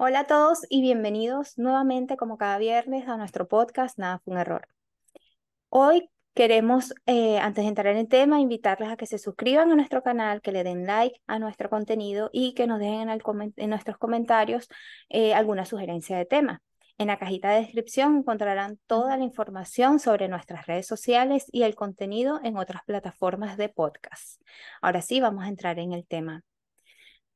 Hola a todos y bienvenidos nuevamente como cada viernes a nuestro podcast Nada fue un error. Hoy queremos, eh, antes de entrar en el tema, invitarles a que se suscriban a nuestro canal, que le den like a nuestro contenido y que nos dejen en, nuestros comentarios eh, alguna sugerencia de tema. En la cajita de descripción encontrarán toda la información sobre nuestras redes sociales y el contenido en otras plataformas de podcast. Ahora sí, vamos a entrar en el tema.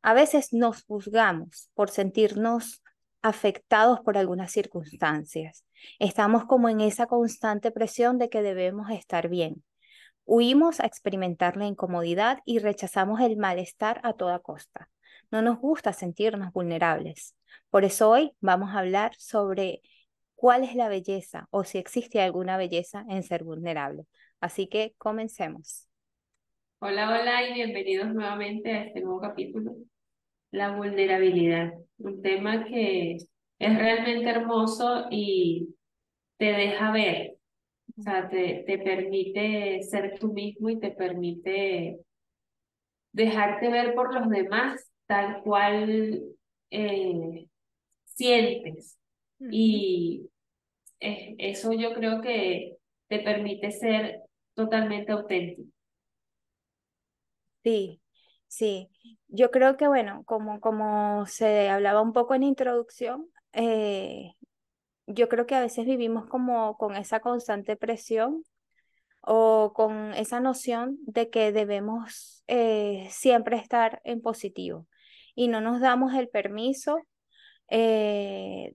A veces nos juzgamos por sentirnos afectados por algunas circunstancias. Estamos como en esa constante presión de que debemos estar bien. Huimos a experimentar la incomodidad y rechazamos el malestar a toda costa. No nos gusta sentirnos vulnerables. Por eso hoy vamos a hablar sobre cuál es la belleza o si existe alguna belleza en ser vulnerable. Así que comencemos. Hola, hola y bienvenidos nuevamente a este nuevo capítulo la vulnerabilidad, un tema que es realmente hermoso y te deja ver, o sea, te, te permite ser tú mismo y te permite dejarte ver por los demás tal cual eh, sientes. Y eso yo creo que te permite ser totalmente auténtico. Sí, Sí, yo creo que, bueno, como, como se hablaba un poco en introducción, eh, yo creo que a veces vivimos como con esa constante presión o con esa noción de que debemos eh, siempre estar en positivo y no nos damos el permiso eh,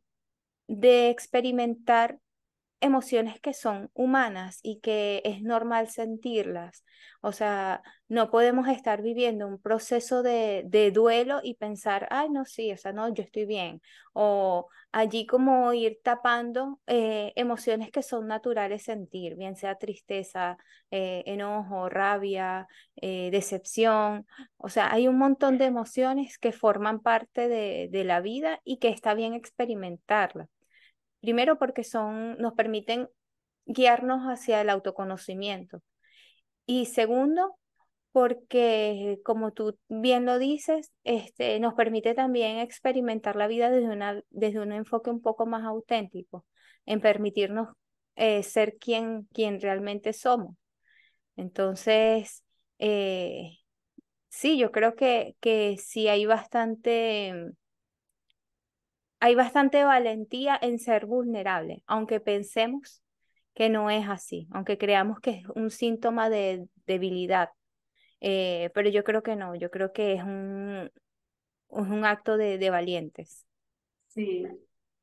de experimentar emociones que son humanas y que es normal sentirlas. O sea, no podemos estar viviendo un proceso de, de, duelo y pensar, ay, no, sí, o sea, no, yo estoy bien. O allí como ir tapando eh, emociones que son naturales sentir, bien sea tristeza, eh, enojo, rabia, eh, decepción. O sea, hay un montón de emociones que forman parte de, de la vida y que está bien experimentarlas. Primero porque son, nos permiten guiarnos hacia el autoconocimiento. Y segundo, porque como tú bien lo dices, este, nos permite también experimentar la vida desde, una, desde un enfoque un poco más auténtico, en permitirnos eh, ser quien, quien realmente somos. Entonces, eh, sí, yo creo que, que sí hay bastante hay bastante valentía en ser vulnerable, aunque pensemos que no es así, aunque creamos que es un síntoma de debilidad. Eh, pero yo creo que no, yo creo que es un, es un acto de, de valientes. Sí,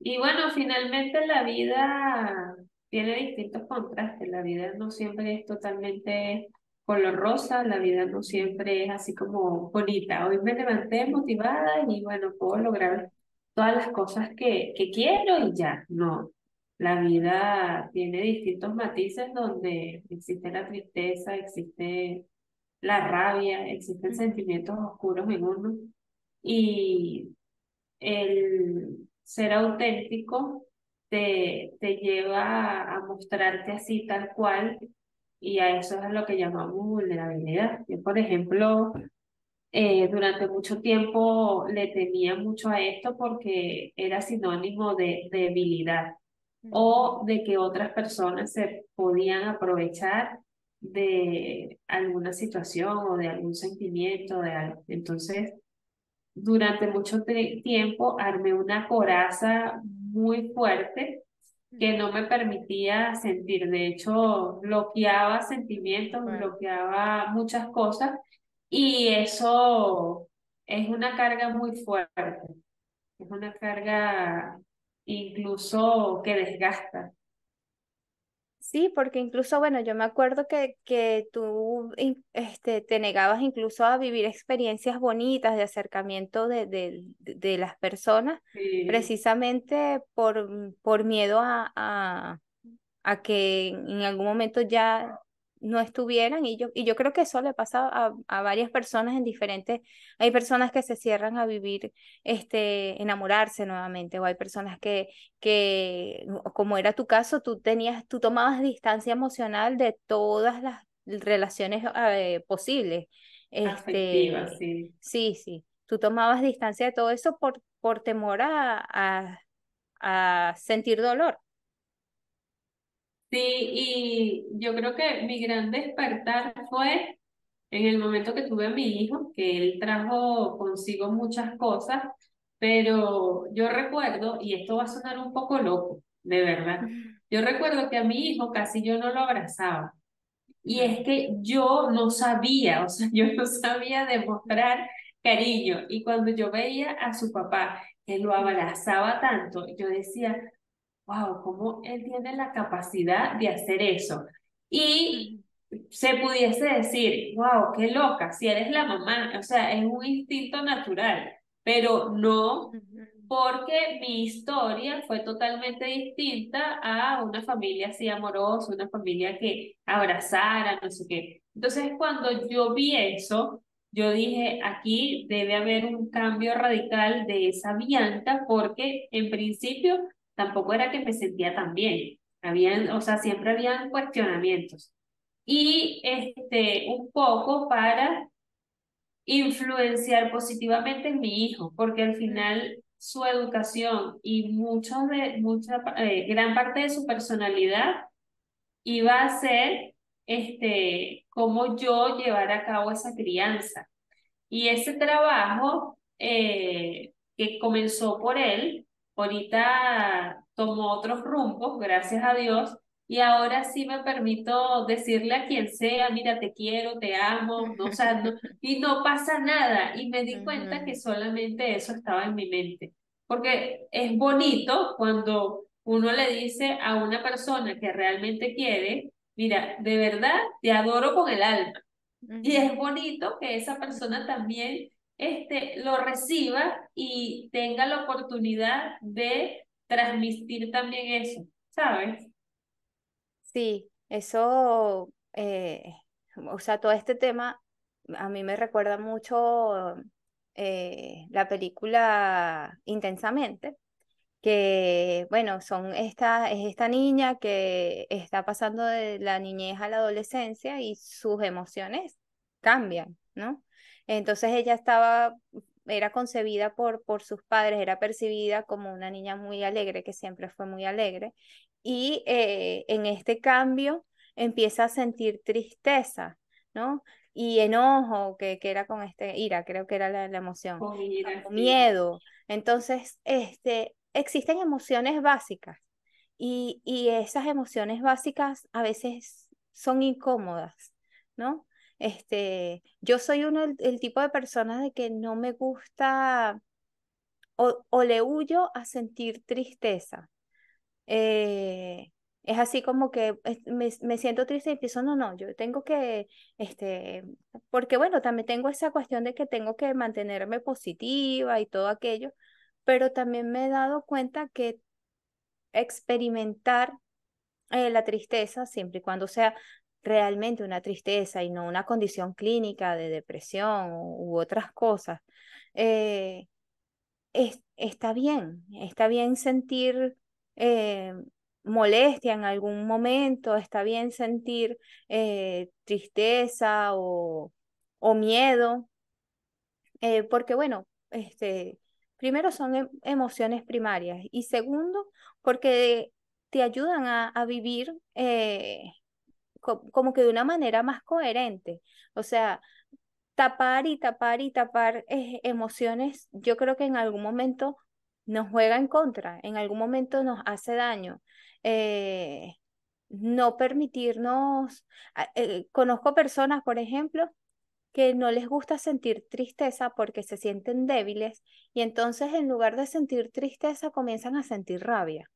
y bueno, finalmente la vida tiene distintos contrastes, la vida no siempre es totalmente color rosa, la vida no siempre es así como bonita. Hoy me levanté motivada y bueno, puedo lograr todas las cosas que, que quiero y ya, no. La vida tiene distintos matices donde existe la tristeza, existe la rabia, existen sentimientos oscuros en uno y el ser auténtico te, te lleva a mostrarte así tal cual y a eso es lo que llamamos vulnerabilidad. Yo, por ejemplo, eh, durante mucho tiempo le temía mucho a esto porque era sinónimo de debilidad o de que otras personas se podían aprovechar de alguna situación o de algún sentimiento, de algo. Entonces, durante mucho tiempo armé una coraza muy fuerte que no me permitía sentir. De hecho, bloqueaba sentimientos, bloqueaba muchas cosas y eso es una carga muy fuerte, es una carga incluso que desgasta. Sí, porque incluso, bueno, yo me acuerdo que, que tú este, te negabas incluso a vivir experiencias bonitas de acercamiento de, de, de las personas, precisamente por, por miedo a, a, a que en algún momento ya no estuvieran y yo, y yo creo que eso le pasa a, a, varias personas en diferentes, hay personas que se cierran a vivir, este, enamorarse nuevamente o hay personas que, que, como era tu caso, tú tenías, tú tomabas distancia emocional de todas las relaciones eh, posibles. Este, sí. sí, sí, tú tomabas distancia de todo eso por, por temor a, a, a sentir dolor. Sí, y yo creo que mi gran despertar fue en el momento que tuve a mi hijo, que él trajo consigo muchas cosas, pero yo recuerdo, y esto va a sonar un poco loco, de verdad, yo recuerdo que a mi hijo casi yo no lo abrazaba. Y es que yo no sabía, o sea, yo no sabía demostrar cariño. Y cuando yo veía a su papá que lo abrazaba tanto, yo decía, wow, cómo él tiene la capacidad de hacer eso. Y se pudiese decir, wow, qué loca, si eres la mamá, o sea, es un instinto natural, pero no porque mi historia fue totalmente distinta a una familia así amorosa, una familia que abrazara, no sé qué. Entonces, cuando yo vi eso, yo dije, aquí debe haber un cambio radical de esa Bianca, porque en principio tampoco era que me sentía tan bien. Habían, o sea, siempre habían cuestionamientos. Y este, un poco para influenciar positivamente en mi hijo, porque al final su educación y mucho de, mucha, eh, gran parte de su personalidad iba a ser este, cómo yo llevar a cabo esa crianza. Y ese trabajo eh, que comenzó por él, ahorita tomó otros rumbos, gracias a Dios, y ahora sí me permito decirle a quien sea, mira, te quiero, te amo, no, o sea, no, y no pasa nada. Y me di cuenta que solamente eso estaba en mi mente. Porque es bonito cuando uno le dice a una persona que realmente quiere, mira, de verdad te adoro con el alma. Y es bonito que esa persona también este, lo reciba y tenga la oportunidad de transmitir también eso, ¿sabes? Sí, eso, eh, o sea, todo este tema a mí me recuerda mucho eh, la película Intensamente, que, bueno, son esta, es esta niña que está pasando de la niñez a la adolescencia y sus emociones cambian, ¿no? Entonces ella estaba, era concebida por, por sus padres, era percibida como una niña muy alegre, que siempre fue muy alegre, y eh, en este cambio empieza a sentir tristeza, ¿no? Y enojo, que, que era con este, ira, creo que era la, la emoción, miedo. Entonces, este, existen emociones básicas y, y esas emociones básicas a veces son incómodas, ¿no? Este, yo soy uno el, tipo de persona de que no me gusta o, o le huyo a sentir tristeza. Eh, es así como que me, me siento triste y empiezo, no, no, yo tengo que, este, porque bueno, también tengo esa cuestión de que tengo que mantenerme positiva y todo aquello, pero también me he dado cuenta que experimentar eh, la tristeza, siempre y cuando sea realmente una tristeza y no una condición clínica de depresión u, otras cosas, eh, es- está bien, está bien sentir eh, molestia en algún momento, está bien sentir eh, tristeza o, o miedo, porque bueno, este, primero son em- emociones primarias y segundo, porque te ayudan a, a vivir co- como que de una manera más coherente. O sea, tapar y tapar y tapar eh, emociones, yo creo que en algún momento nos juega en contra, en algún momento nos hace daño. Eh, no permitirnos, a- eh, conozco personas, por ejemplo, que no les gusta sentir tristeza porque se sienten débiles y entonces en lugar de sentir tristeza comienzan a sentir rabia.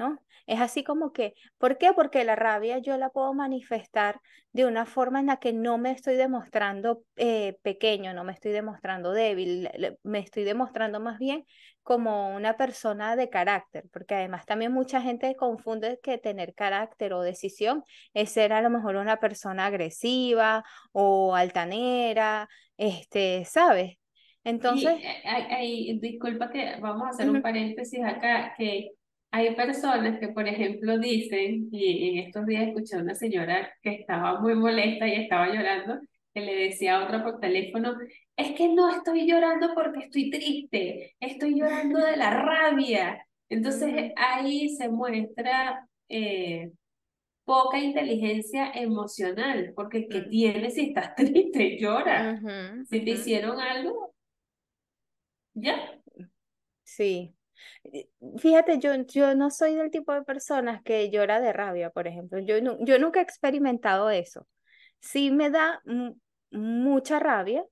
¿No? Es así como que, ¿por qué? Porque la rabia yo la puedo manifestar de una forma en la que no me estoy demostrando eh, pequeño, no me estoy demostrando débil, me estoy demostrando más bien como una persona de carácter, porque además también mucha gente confunde que tener carácter o decisión es ser a lo mejor una persona agresiva o altanera, este, ¿sabes? Entonces, eh, hay, hay- disculpa que vamos a hacer un paréntesis acá, que hay personas que, por ejemplo, dicen, y en estos días escuché a una señora que estaba muy molesta y estaba llorando, que le decía a otra por teléfono, es que no estoy llorando porque estoy triste, estoy llorando de la rabia. Entonces ahí se muestra eh, poca inteligencia emocional, porque ¿qué mm, tienes si estás triste? Llora. ujú, Si te hicieron algo, ya. Sí. Fíjate, yo, yo no soy del tipo de personas que llora de rabia, por ejemplo. Yo, yo nunca he experimentado eso. Sí me da mu- mucha rabia.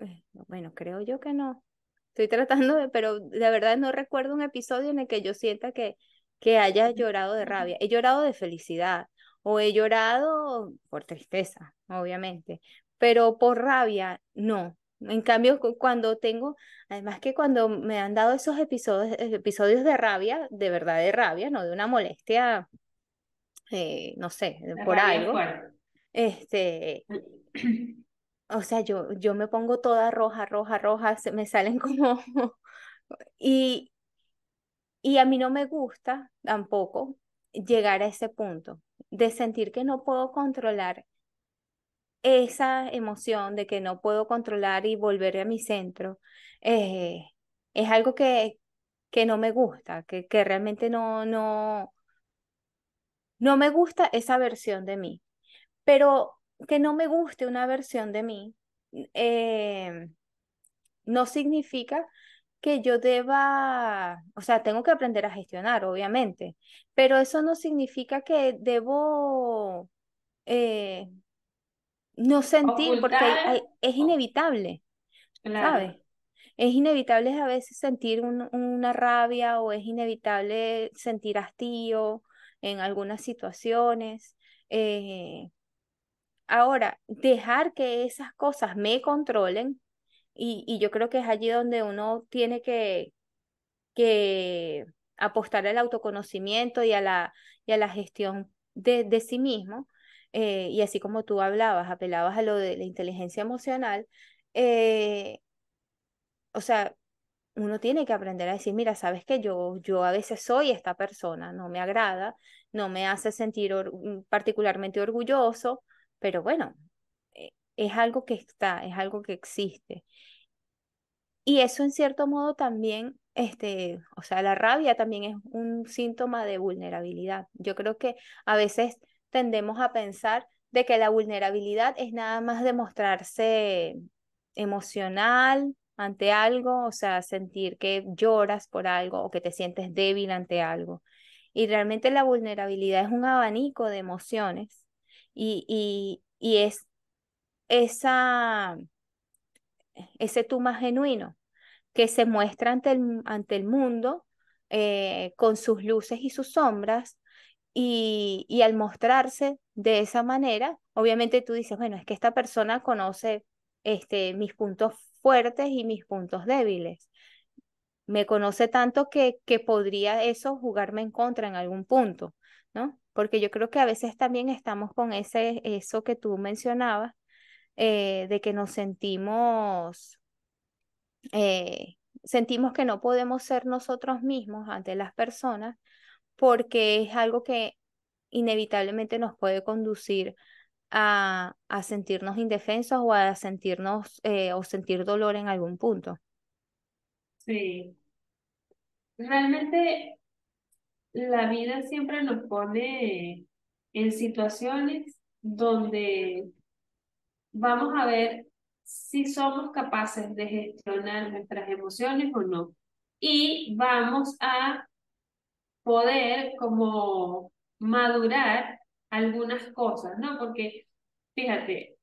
eh, Bueno, creo yo que no. Estoy tratando de, pero de verdad no recuerdo un episodio en el que yo sienta que, que haya llorado de rabia. He llorado de felicidad o he llorado por tristeza, obviamente, pero por rabia, no. En cambio, cu- cuando tengo Además que cuando me han dado esos episodios, episodios de rabia, de verdad de rabia, no de una molestia, eh, no sé, La por algo, fuerte. este, o sea, yo, yo me pongo toda roja, roja, roja, se me salen como, y, y a mí no me gusta tampoco llegar a ese punto de sentir que no puedo controlar esa emoción, de que no puedo controlar y volver a mi centro. eh, es algo que, que no me gusta, que, que realmente no, no, no me gusta esa versión de mí. Pero que no me guste una versión de mí eh, no significa que yo deba, o sea, tengo que aprender a gestionar, obviamente, pero eso no significa que debo eh, no sentir, porque hay, Ocultar, hay- es inevitable, ¿sabes? Es inevitable a veces sentir un- una rabia o es inevitable sentir hastío en algunas situaciones. Eh, ahora, dejar que esas cosas me controlen y, y yo creo que es allí donde uno tiene que, que apostar al autoconocimiento y a la, y a la gestión de, de sí mismo. Eh, y así como tú hablabas, apelabas a lo de la inteligencia emocional. eh, o sea, uno tiene que aprender a decir, mira, sabes que yo, yo a veces soy esta persona, no me agrada, no me hace sentir mm, particularmente orgulloso, pero bueno, eh, es algo que está, es algo que existe. Y eso en cierto modo también, este, o sea, la rabia también es un síntoma de vulnerabilidad. Yo creo que a veces tendemos a pensar de que la vulnerabilidad es nada más demostrarse emocional ante algo, o sea, sentir que lloras por algo o que te sientes débil ante algo. Y realmente la vulnerabilidad es un abanico de emociones y, y, y es esa, ese tú más genuino que se muestra ante el, ante el mundo eh, con sus luces y sus sombras, y, y al mostrarse de esa manera, obviamente tú dices, bueno, es que esta persona conoce este, mis puntos fuertes y mis puntos débiles. Me conoce tanto que, que podría eso jugarme en contra en algún punto, ¿no? Porque yo creo que a veces también estamos con ese, eso que tú mencionabas, eh, de que nos sentimos eh, sentimos que no podemos ser nosotros mismos ante las personas porque es algo que inevitablemente nos puede conducir a, a sentirnos indefensos o a sentirnos eh, o sentir dolor en algún punto. Sí. Realmente la vida siempre nos pone en situaciones donde vamos a ver si somos capaces de gestionar nuestras emociones o no. Y vamos a poder como madurar algunas cosas, ¿no? Porque, fíjate,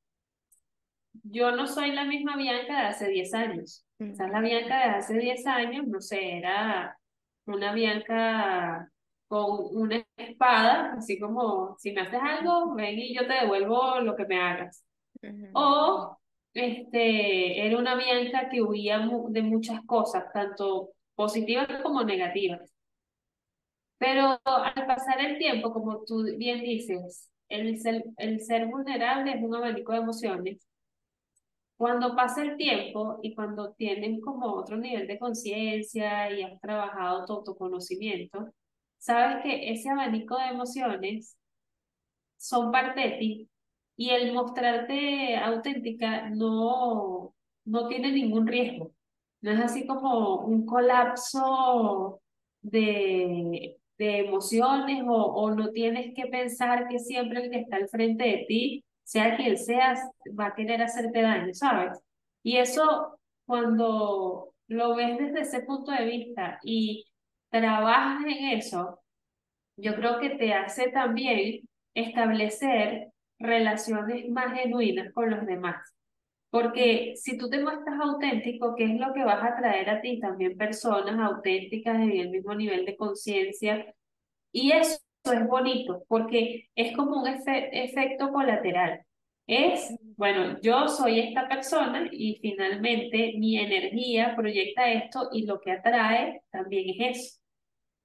yo no soy la misma Bianca de hace 10 años. La Bianca de hace 10 años, no sé, era una Bianca con una espada, así como, si me haces algo, ven y yo te devuelvo lo que me hagas. O este, era una Bianca que huía de muchas cosas, tanto positivas como negativas. Pero al pasar el tiempo, como tú bien dices, el ser, el ser vulnerable es un abanico de emociones. Cuando pasa el tiempo y cuando tienes como otro nivel de conciencia y has trabajado tu autoconocimiento, sabes que ese abanico de emociones son parte de ti Y el mostrarte auténtica no, no tiene ningún riesgo. No es así como un colapso de, de emociones o, o no tienes que pensar que siempre el que está al frente de ti, sea quien sea, va a querer hacerte daño, ¿sabes? Y eso cuando lo ves desde ese punto de vista y trabajas en eso, yo creo que te hace también establecer relaciones más genuinas con los demás. Porque si tú te muestras auténtico, ¿qué es lo que vas a traer a ti? También personas auténticas en el mismo nivel de conciencia. Y eso es bonito, porque es como un efe- efecto colateral. Es, bueno, yo soy esta persona y finalmente mi energía proyecta esto y lo que atrae también es eso.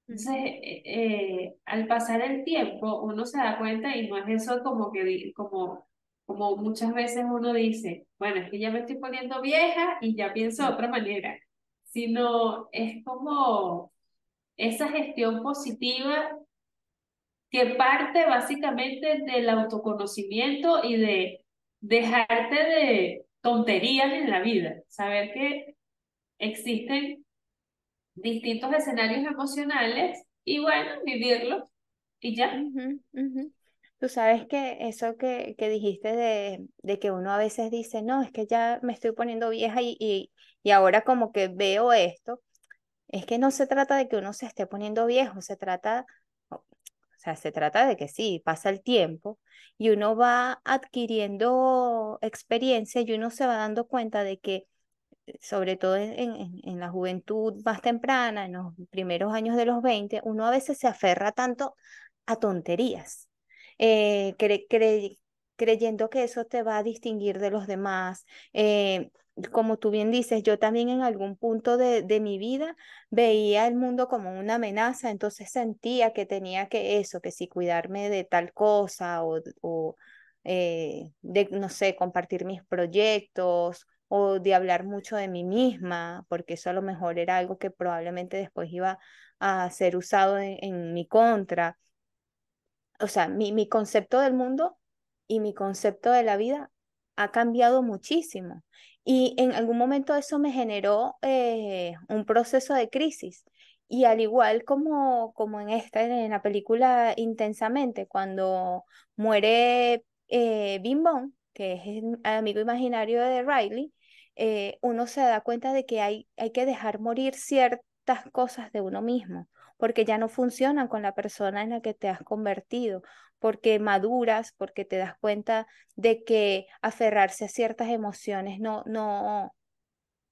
Entonces, eh, eh, al pasar el tiempo, uno se da cuenta y no es eso como que, como, como muchas veces uno dice, bueno, es que ya me estoy poniendo vieja y ya pienso de otra manera, sino es como esa gestión positiva que parte básicamente del autoconocimiento y de dejarte de tonterías en la vida, saber que existen distintos escenarios emocionales y bueno, vivirlos y ya. Tú sabes que eso que, que dijiste de, de que uno a veces dice, no, es que ya me estoy poniendo vieja y, y, y ahora como que veo esto, es que no se trata de que uno se esté poniendo viejo, se trata, o sea, se trata de que sí, pasa el tiempo y uno va adquiriendo experiencia y uno se va dando cuenta de que sobre todo en, en- en la juventud más temprana, en los primeros años de los 20 uno a veces se aferra tanto a tonterías, eh, cre- cre- creyendo que eso te va a distinguir de los demás. eh, como tú bien dices, yo también en algún punto de, mi vida veía el mundo como una amenaza, entonces sentía que tenía que eso, que si cuidarme de tal cosa o, eh, de, no sé, compartir mis proyectos o de hablar mucho de mí misma, porque eso a lo mejor era algo que probablemente después iba a ser usado en mi contra. O sea, mi, mi concepto del mundo y mi concepto de la vida ha cambiado muchísimo. Y en algún momento eso me generó eh, un proceso de crisis. Y al igual como, como en esta, en la película Intensamente, cuando muere eh, Bing Bong, que es el amigo imaginario de Riley, eh, uno se da cuenta de que hay, hay que dejar morir ciertas cosas de uno mismo, porque ya no funcionan con la persona en la que te has convertido, porque maduras, porque te das cuenta de que aferrarse a ciertas emociones no, no,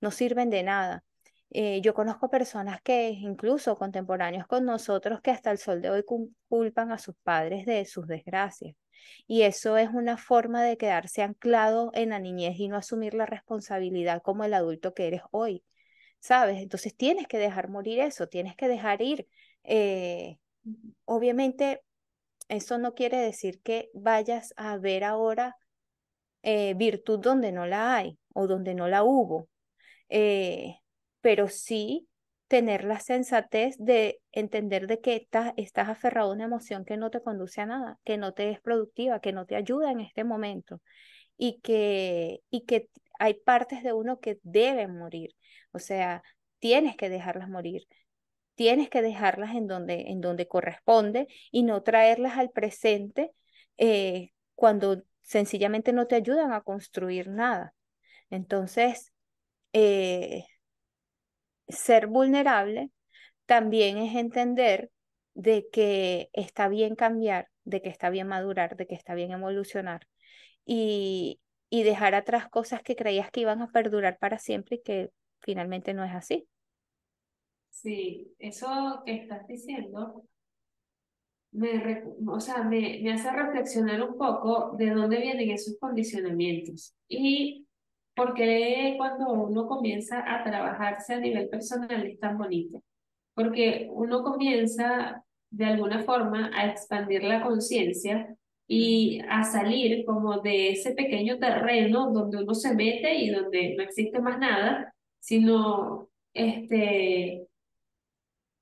no sirven de nada. Eh, yo conozco personas que incluso contemporáneos con nosotros que hasta el sol de hoy cul- culpan a sus padres de sus desgracias. Y eso es una forma de quedarse anclado en la niñez y no asumir la responsabilidad como el adulto que eres hoy, ¿sabes? Entonces tienes que dejar morir eso, tienes que dejar ir. Eh, obviamente, eso no quiere decir que vayas a ver ahora eh, virtud donde no la hay o donde no la hubo eh, pero sí tener la sensatez de entender de que estás, estás aferrado a una emoción que no te conduce a nada, que no te es productiva, que no te ayuda en este momento y que, y que hay partes de uno que deben morir. O sea, tienes que dejarlas morir, tienes que dejarlas en donde, en donde corresponde y no traerlas al presente eh, cuando sencillamente no te ayudan a construir nada. Entonces, eh, ser vulnerable también es entender de que está bien cambiar, de que está bien madurar, de que está bien evolucionar y, y dejar atrás cosas que creías que iban a perdurar para siempre y que finalmente no es así. Sí, eso que estás diciendo me, o sea, me, me hace reflexionar un poco de dónde vienen esos condicionamientos y por qué cuando uno comienza a trabajarse a nivel personal es tan bonito. Porque uno comienza de alguna forma a expandir la conciencia y a salir como de ese pequeño terreno donde uno se mete y donde no existe más nada, sino este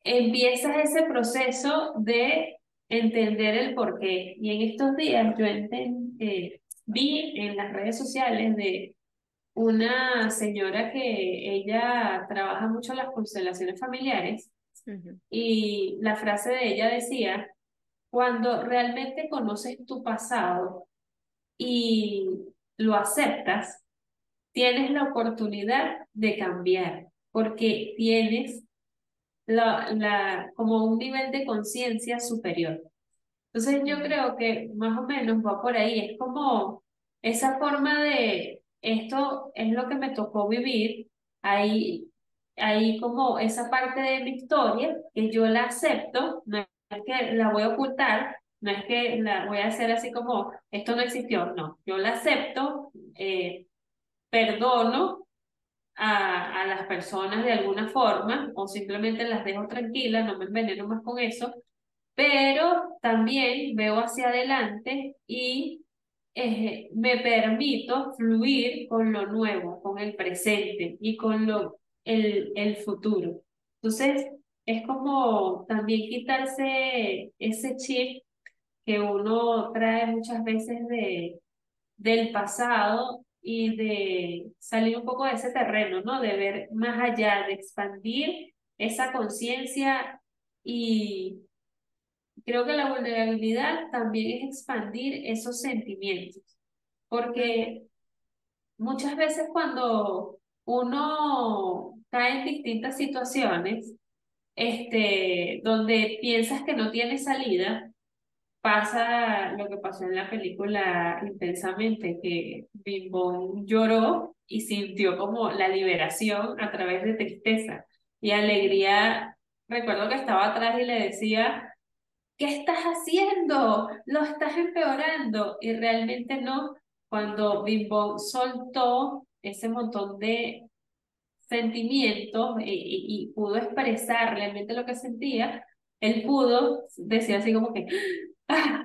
empiezas ese proceso de entender el porqué. Y en estos días yo entendí, vi en las redes sociales de una señora que ella trabaja mucho las constelaciones familiares y la frase de ella decía, cuando realmente conoces tu pasado y lo aceptas, tienes la oportunidad de cambiar, porque tienes la, la, como un nivel de conciencia superior. Entonces yo creo que más o menos va por ahí, es como esa forma de, esto es lo que me tocó vivir, ahí, ahí como esa parte de mi historia, que yo la acepto, no es que la voy a ocultar, no es que la voy a hacer así como, esto no existió, no, yo la acepto, eh, perdono a, a las personas de alguna forma o simplemente las dejo tranquilas, no me enveneno más con eso, pero también veo hacia adelante y eh, me permito fluir con lo nuevo, con el presente y con lo, el, el futuro. Entonces, es como también quitarse ese chip que uno trae muchas veces de, del pasado y de salir un poco de ese terreno, ¿no? De ver más allá, de expandir esa conciencia y creo que la vulnerabilidad también es expandir esos sentimientos, porque muchas veces cuando uno cae en distintas situaciones, este, donde piensas que no tiene salida, pasa lo que pasó en la película intensamente, que Bimbón lloró y sintió como la liberación a través de tristeza y alegría. Recuerdo que estaba atrás y le decía, ¿qué estás haciendo? Lo estás empeorando. Y realmente no, cuando Bimbón soltó ese montón de sentimientos y, y pudo expresar realmente lo que sentía, él pudo decir así como que,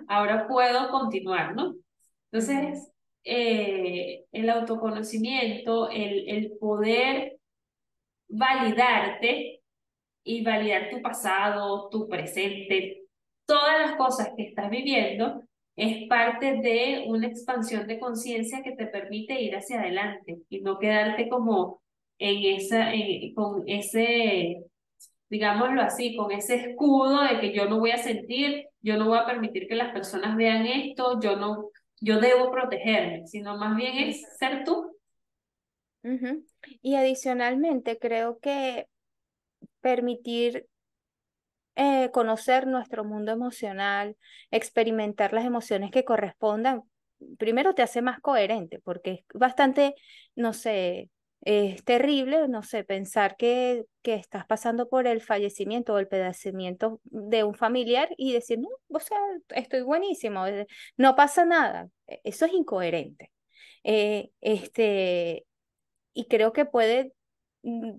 ahora puedo continuar, ¿no? Entonces, eh, el autoconocimiento, el, el poder validarte y validar tu pasado, tu presente, todas las cosas que estás viviendo, es parte de una expansión de conciencia que te permite ir hacia adelante y no quedarte como en esa, con ese digámoslo así, con ese escudo de que yo no voy a sentir, yo no voy a permitir que las personas vean esto, yo no, yo debo protegerme, sino más bien es ser tú. Y adicionalmente creo que permitir eh, conocer nuestro mundo emocional, experimentar las emociones que correspondan, primero te hace más coherente, porque es bastante, no sé, es terrible, no sé, pensar que, que estás pasando por el fallecimiento o el pedacimiento de un familiar y decir, no, o sea, estoy buenísimo, eh, no pasa nada. E, eso es incoherente. Eh, este, y creo que puede mm,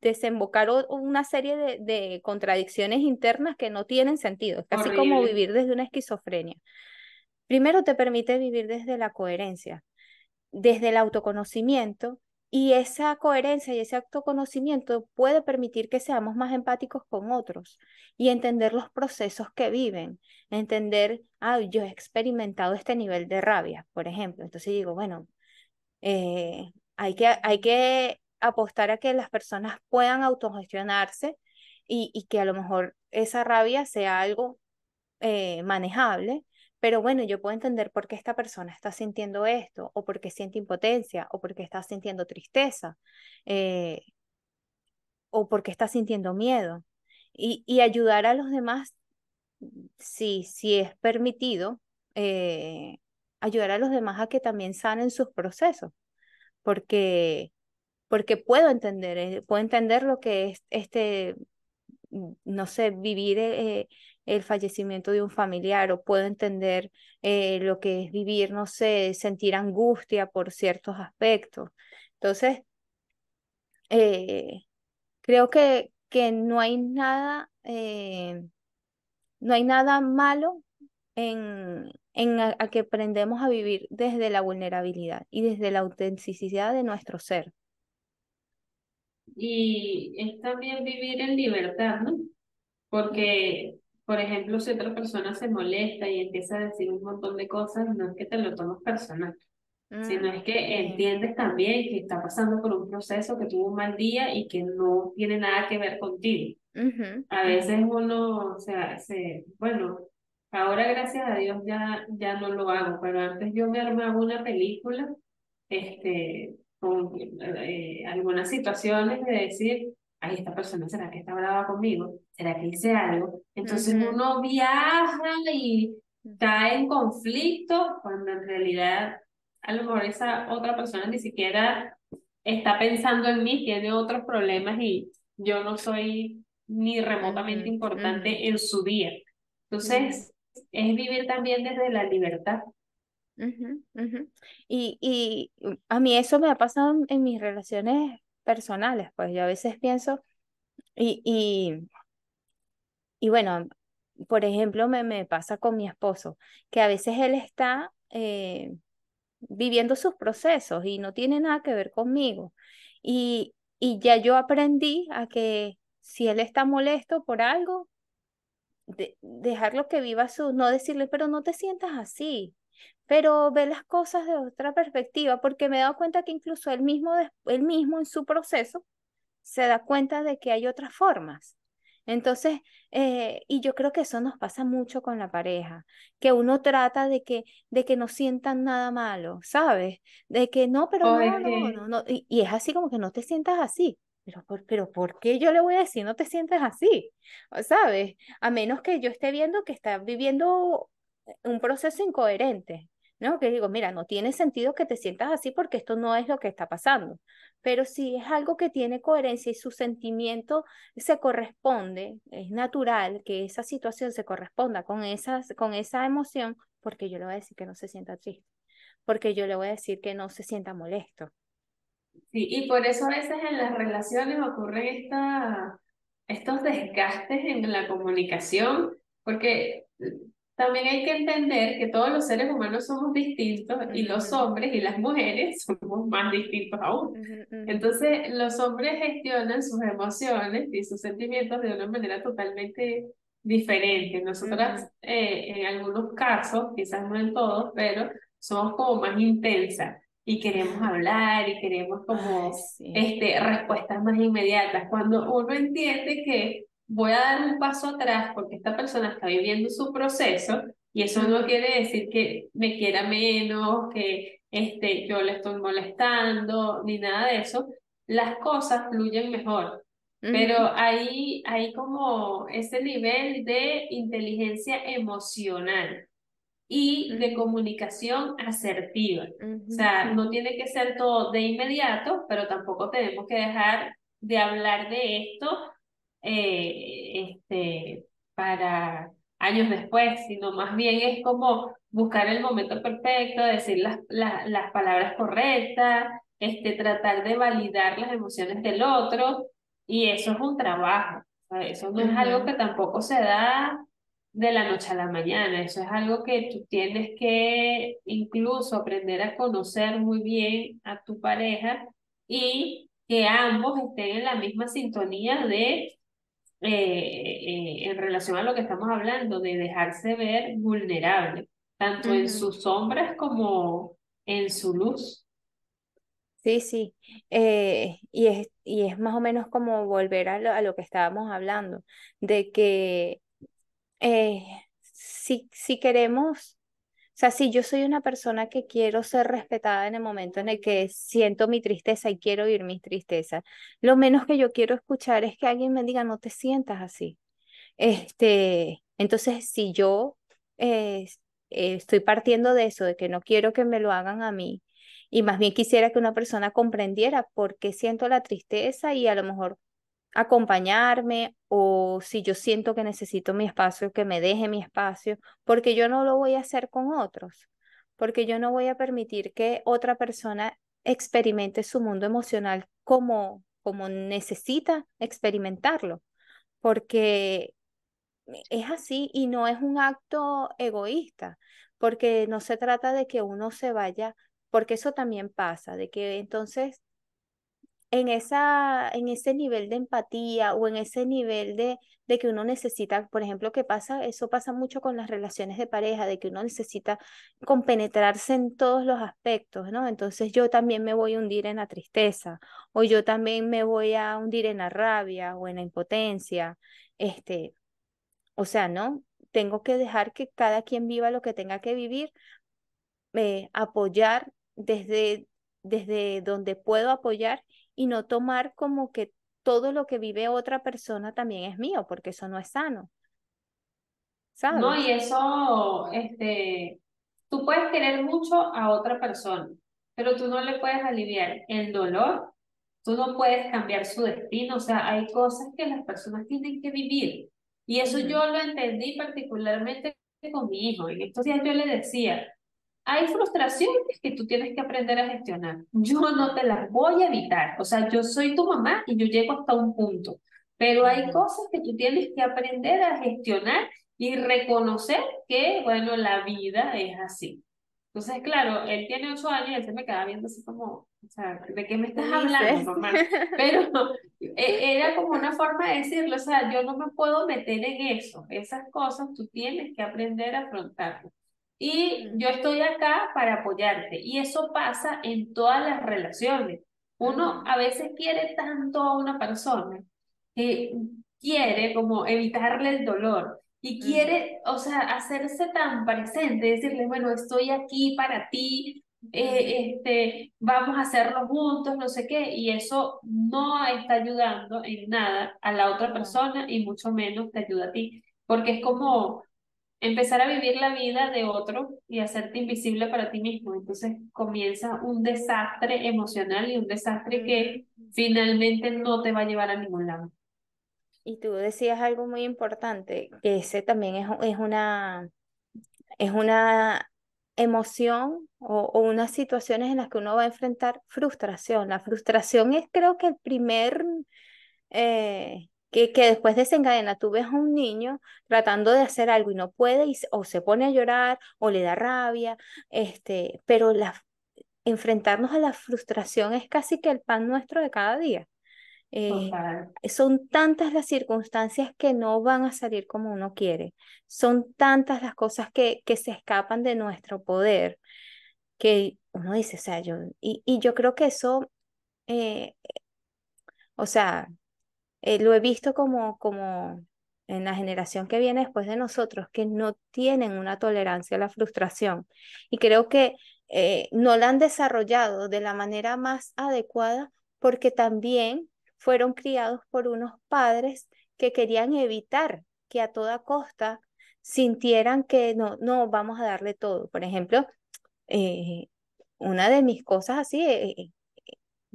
desembocar una serie de, de, contradicciones internas que no tienen sentido. Es casi como vivir desde una esquizofrenia. Primero te permite vivir desde la coherencia, desde el autoconocimiento y esa coherencia y ese autoconocimiento puede permitir que seamos más empáticos con otros y entender los procesos que viven, entender, ah, yo he experimentado este nivel de rabia, por ejemplo. Entonces digo, bueno, eh, hay, que, hay que apostar a que las personas puedan autogestionarse y, y que a lo mejor esa rabia sea algo eh, manejable pero bueno, yo puedo entender por qué esta persona está sintiendo esto, o por qué siente impotencia, o por qué está sintiendo tristeza, eh, o por qué está sintiendo miedo. Y, y, ayudar a los demás, si, si es permitido, eh, ayudar a los demás a que también sanen sus procesos, porque, porque puedo entender, eh, puedo entender lo que es este, no sé, vivir el fallecimiento de un familiar o puedo entender eh, lo que es vivir, no sé, sentir angustia por ciertos aspectos. Entonces, eh, creo que, que no hay nada, eh, no hay nada malo en, en a, que aprendemos a vivir desde la vulnerabilidad y desde la autenticidad de nuestro ser. Y es también vivir en libertad, ¿no? Porque por ejemplo, si otra persona se molesta y empieza a decir un montón de cosas, no es que te lo tomes personal, sino Mm, es que entiendes también que está pasando por un proceso, que tuvo un mal día y que no tiene nada que ver contigo. Ujú, A ujú, veces uno, o sea, se, bueno, ahora gracias a Dios ya, ya no lo hago, pero antes yo me armaba una película, este, con eh, algunas situaciones de decir, ay, esta persona, ¿será que está brava conmigo? ¿Será que hice algo? Entonces ujú, uno viaja y cae en conflicto cuando en realidad a lo mejor esa otra persona ni siquiera está pensando en mí, tiene otros problemas y yo no soy ni remotamente ujú, ujú, importante en su día. Entonces, es vivir también desde la libertad. Ujú, ujú. Y, y mm, a mí eso me ha pasado en mis relaciones personales, pues yo a veces pienso, y, y, y bueno, por ejemplo, me, me pasa con mi esposo, que a veces él está eh, viviendo sus procesos y no tiene nada que ver conmigo. Y, y ya yo aprendí a que si él está molesto por algo, de- dejarlo que viva su, no decirle, pero no te sientas así, pero ve las cosas de otra perspectiva, porque me he dado cuenta que incluso él mismo, él mismo en su proceso se da cuenta de que hay otras formas. Entonces, eh, y yo creo que eso nos pasa mucho con la pareja, que uno trata de que, de que no sientan nada malo, ¿sabes? De que no, pero no, no, no, no, y, y es así como que no te sientas así. Pero por, pero ¿por qué yo le voy a decir no te sientes así? ¿Sabes? A menos que yo esté viendo que está viviendo un proceso incoherente, ¿no? Que digo, mira, no tiene sentido que te sientas así porque esto no es lo que está pasando. Pero si es algo que tiene coherencia y su sentimiento se corresponde, es natural que esa situación se corresponda con, esas, con esa emoción, porque yo le voy a decir que no se sienta triste, porque yo le voy a decir que no se sienta molesto. Sí, y por eso a veces en las relaciones ocurren esta, estos desgastes en la comunicación, porque también hay que entender que todos los seres humanos somos distintos y los hombres y las mujeres somos más distintos aún. ujú, ujú, Entonces, los hombres gestionan sus emociones y sus sentimientos de una manera totalmente diferente. Nosotras, eh, en algunos casos, quizás no en todos, pero somos como más intensas y queremos hablar y queremos Ay, como sí. este, respuestas más inmediatas. Cuando uno entiende que voy a dar un paso atrás porque esta persona está viviendo su proceso y eso no quiere decir que me quiera menos, que este, yo le estoy molestando, ni nada de eso, las cosas fluyen mejor. Pero ujú, hay, como ese nivel de inteligencia emocional y de comunicación asertiva. O sea, no tiene que ser todo de inmediato, pero tampoco tenemos que dejar de hablar de esto eh, este, para años después, sino más bien es como buscar el momento perfecto, decir las, las, las palabras correctas, este, tratar de validar las emociones del otro, y eso es un trabajo. Eso no es algo que tampoco se da de la noche a la mañana. Eso es algo que tú tienes que incluso aprender a conocer muy bien a tu pareja y que ambos estén en la misma sintonía de, eh, eh, en relación a lo que estamos hablando, de dejarse ver vulnerable, tanto en sus sombras como en su luz. Sí, sí. Eh, y es, y es más o menos como volver a lo, a lo que estábamos hablando, de que eh, si, si queremos, sea, si yo soy una persona que quiero ser respetada en el momento en el que siento mi tristeza y quiero oír mi tristeza, lo menos que yo quiero escuchar es que alguien me diga, no te sientas así. Este, entonces, si yo eh, eh, estoy partiendo de eso, de que no quiero que me lo hagan a mí, y más bien quisiera que una persona comprendiera por qué siento la tristeza y a lo mejor acompañarme o si yo siento que necesito mi espacio, que me deje mi espacio, porque yo no lo voy a hacer con otros, porque yo no voy a permitir que otra persona experimente su mundo emocional como, como necesita experimentarlo, porque es así y no es un acto egoísta, porque no se trata de que uno se vaya, porque eso también pasa, de que entonces en, esa, en ese nivel de empatía o en ese nivel de, de que uno necesita, por ejemplo, que pasa, eso pasa mucho con las relaciones de pareja, de que uno necesita compenetrarse en todos los aspectos, ¿no? Entonces yo también me voy a hundir en la tristeza o yo también me voy a hundir en la rabia o en la impotencia, este, o sea, ¿no? Tengo que dejar que cada quien viva lo que tenga que vivir, eh, apoyar desde, desde donde puedo apoyar y no tomar como que todo lo que vive otra persona también es mío, porque eso no es sano. No, ¿Sabes? y eso, este, tú puedes querer mucho a otra persona, pero tú no le puedes aliviar el dolor, tú no puedes cambiar su destino, o sea, hay cosas que las personas tienen que vivir. Y eso yo lo entendí particularmente con mi hijo. En estos días yo le decía, hay frustraciones que tú tienes que aprender a gestionar. Yo no te las voy a evitar. O sea, yo soy tu mamá y yo llego hasta un punto. Pero hay cosas que tú tienes que aprender a gestionar y reconocer que, bueno, la vida es así. Entonces, claro, él tiene ocho años y él se me queda viendo así como, o sea, ¿de qué me ¿Qué estás hablando, mamá? Pero e- era como una forma de decirlo, o sea, yo no me puedo meter en eso. Esas cosas tú tienes que aprender a afrontarlas. Y yo estoy acá para apoyarte. Y eso pasa en todas las relaciones. Uno a veces quiere tanto a una persona que quiere como evitarle el dolor y quiere, o sea, hacerse tan presente, decirle, bueno, estoy aquí para ti, eh, este, vamos a hacerlo juntos, no sé qué, y eso no está ayudando en nada a la otra persona y mucho menos te ayuda a ti, porque es como empezar a vivir la vida de otro y hacerte invisible para ti mismo. Entonces comienza un desastre emocional y un desastre que finalmente no te va a llevar a ningún lado. Y tú decías algo muy importante, que ese también es, es una, es una emoción o, o unas situaciones en las que uno va a enfrentar frustración. La frustración es creo que el primer, eh, que, que después desencadena, tú ves a un niño tratando de hacer algo y no puede y, o se pone a llorar o le da rabia, este, pero la, enfrentarnos a la frustración es casi que el pan nuestro de cada día. Eh, son tantas las circunstancias que no van a salir como uno quiere. Son tantas las cosas que, que se escapan de nuestro poder que uno dice, o sea, yo, y, y yo creo que eso, eh, o sea, eh, lo he visto como, como en la generación que viene después de nosotros, que no tienen una tolerancia a la frustración. Y creo que eh, no la han desarrollado de la manera más adecuada porque también fueron criados por unos padres que querían evitar que a toda costa sintieran que no, no, vamos a darle todo. Por ejemplo, eh, una de mis cosas así,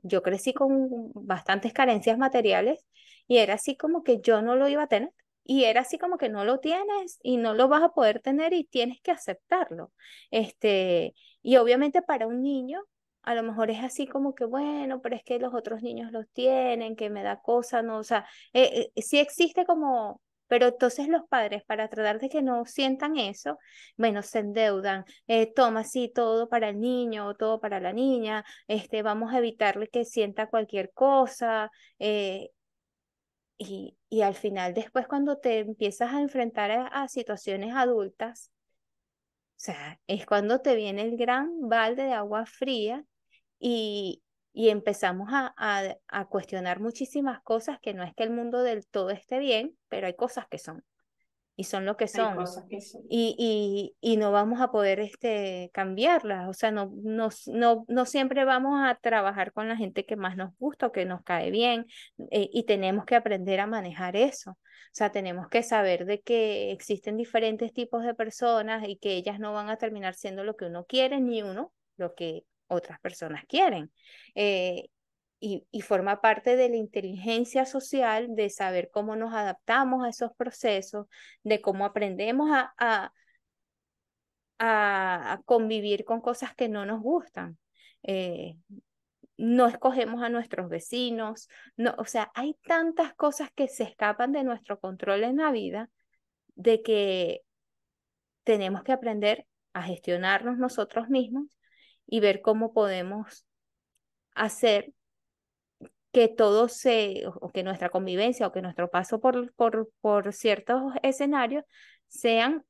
yo crecí con bastantes carencias materiales y era así como que yo no lo iba a tener. Y era así como que no lo tienes y no lo vas a poder tener y tienes que aceptarlo. Este, y obviamente para un niño, a lo mejor es así como que, bueno, pero es que los otros niños los tienen, que me da cosa, no, o sea, eh, eh, sí existe como, pero entonces los padres, para tratar de que no sientan eso, bueno, se endeudan, eh, toma así todo para el niño o todo para la niña, este, vamos a evitarle que sienta cualquier cosa. eh, y, y al final, después, cuando te empiezas a enfrentar a, a situaciones adultas, o sea, es cuando te viene el gran balde de agua fría y, y empezamos a, a, a cuestionar muchísimas cosas que no es que el mundo del todo esté bien, pero hay cosas que son y son lo son. que son. y, y, y no vamos a poder este, cambiarlas. O sea, no, no, no, no siempre vamos a trabajar con la gente que más nos gusta o que nos cae bien eh, y tenemos que aprender a manejar eso. O sea, tenemos que saber de que existen diferentes tipos de personas y que ellas no van a terminar siendo lo que uno quiere ni uno lo que otras personas quieren. Eh, y, forma parte de la inteligencia social de saber cómo nos adaptamos a esos procesos, de cómo aprendemos a, a, a, a convivir con cosas que no nos gustan. Eh, no escogemos a nuestros vecinos, no, o sea, hay tantas cosas que se escapan de nuestro control en la vida de que tenemos que aprender a gestionarnos nosotros mismos y ver cómo podemos hacer que todo se, o que nuestra convivencia o que nuestro paso por, por, por ciertos escenarios sean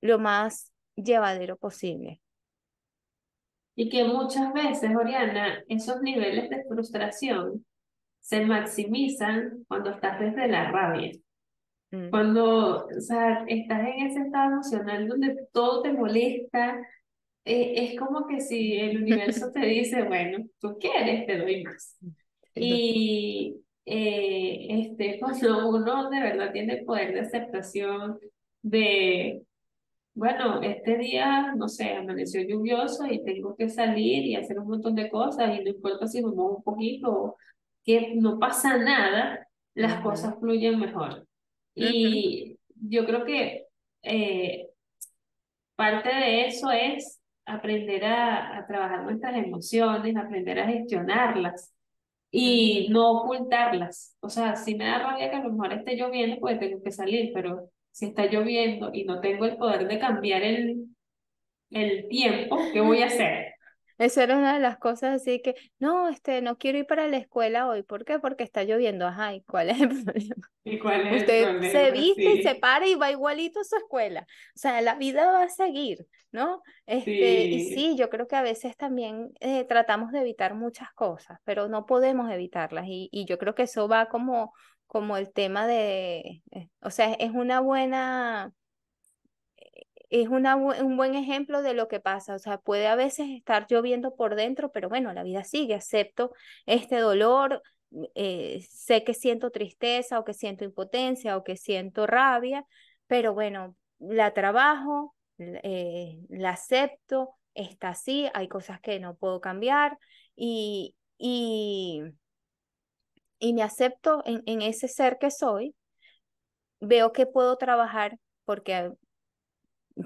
lo más llevadero posible. Y que muchas veces, Oriana, esos niveles de frustración se maximizan cuando estás desde la rabia. Mm. Cuando, o sea, estás en ese estado emocional donde todo te molesta, eh, es como que si el universo te dice, bueno, tú quieres, te doy más. Y eh, este, cuando uno de verdad tiene poder de aceptación de, bueno, este día, no sé, amaneció lluvioso y tengo que salir y hacer un montón de cosas y no importa si me muevo un poquito, que no pasa nada, las cosas fluyen mejor. Y yo creo que eh, parte de eso es aprender a, a trabajar nuestras emociones, aprender a gestionarlas y no ocultarlas. O sea, si me da rabia que a lo mejor esté lloviendo, pues tengo que salir, pero si está lloviendo y no tengo el poder de cambiar el, el tiempo, ¿qué voy a hacer? Esa era una de las cosas así que, no, este, no quiero ir para la escuela hoy. ¿Por qué? Porque está lloviendo. Ajá, ¿y cuál es el problema? ¿Y cuál es Usted el problema? se viste y se para y va igualito a su escuela. O sea, la vida va a seguir, ¿no? Este, Y sí, yo creo que a veces también eh, tratamos de evitar muchas cosas, pero no podemos evitarlas. Y, y yo creo que eso va como, como el tema de, eh, o sea, es una buena es un buen ejemplo de lo que pasa. O sea, puede a veces estar lloviendo por dentro, pero bueno, la vida sigue, acepto este dolor, eh, sé que siento tristeza o que siento impotencia o que siento rabia, pero bueno, la trabajo, eh, la acepto, está así, hay cosas que no puedo cambiar y, y, y me acepto en, en ese ser que soy, veo que puedo trabajar porque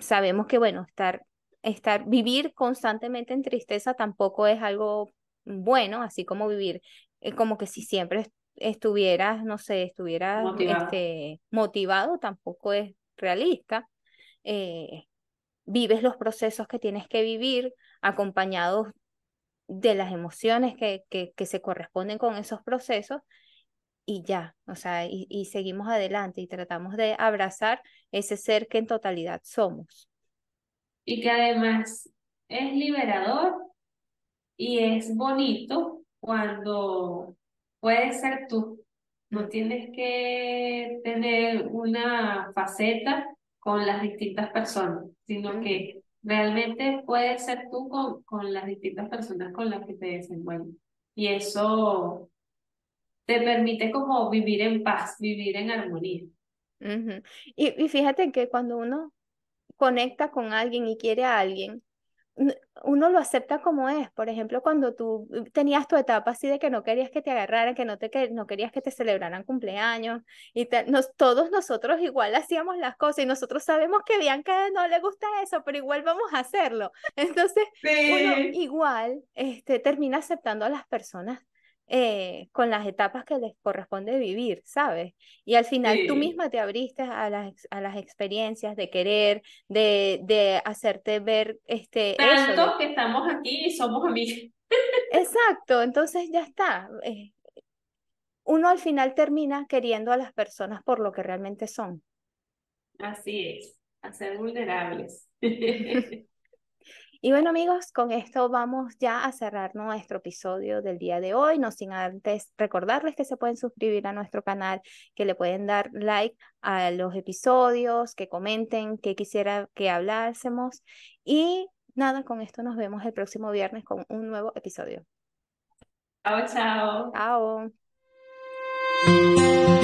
sabemos que, bueno, estar, estar, vivir constantemente en tristeza tampoco es algo bueno, así como vivir es como que si siempre estuvieras, no sé, estuvieras motivado, este, motivado tampoco es realista. Eh, vives los procesos que tienes que vivir acompañados de las emociones que, que, que se corresponden con esos procesos y ya, o sea, y, seguimos adelante y tratamos de abrazar ese ser que en totalidad somos. Y que además es liberador y es bonito cuando puedes ser tú. No tienes que tener una faceta con las distintas personas, sino que realmente puedes ser tú con, con las distintas personas con las que te desenvuelves. Y eso te permite como vivir en paz, vivir en armonía. Y, y fíjate que cuando uno conecta con alguien y quiere a alguien, uno lo acepta como es. Por ejemplo, cuando tú tenías tu etapa así de que no querías que te agarraran, que no, te, que no querías que te celebraran cumpleaños, y nos, todos nosotros igual hacíamos las cosas y nosotros sabemos que Bianca no le gusta eso, pero igual vamos a hacerlo. Entonces, uno igual este, termina aceptando a las personas eh, con las etapas que les corresponde vivir, ¿sabes? Y al final tú misma te abriste a las, a las experiencias de querer, de, de hacerte ver este... Tanto que estamos aquí y somos amigos. Exacto, entonces ya está. Eh, uno al final termina queriendo a las personas por lo que realmente son. Así es, a ser vulnerables. Y bueno amigos, con esto vamos ya a cerrar nuestro episodio del día de hoy, no sin antes recordarles que se pueden suscribir a nuestro canal, que le pueden dar like a los episodios, que comenten qué quisiera que hablásemos y nada, con esto nos vemos el próximo viernes con un nuevo episodio. Chao, chao. Chao.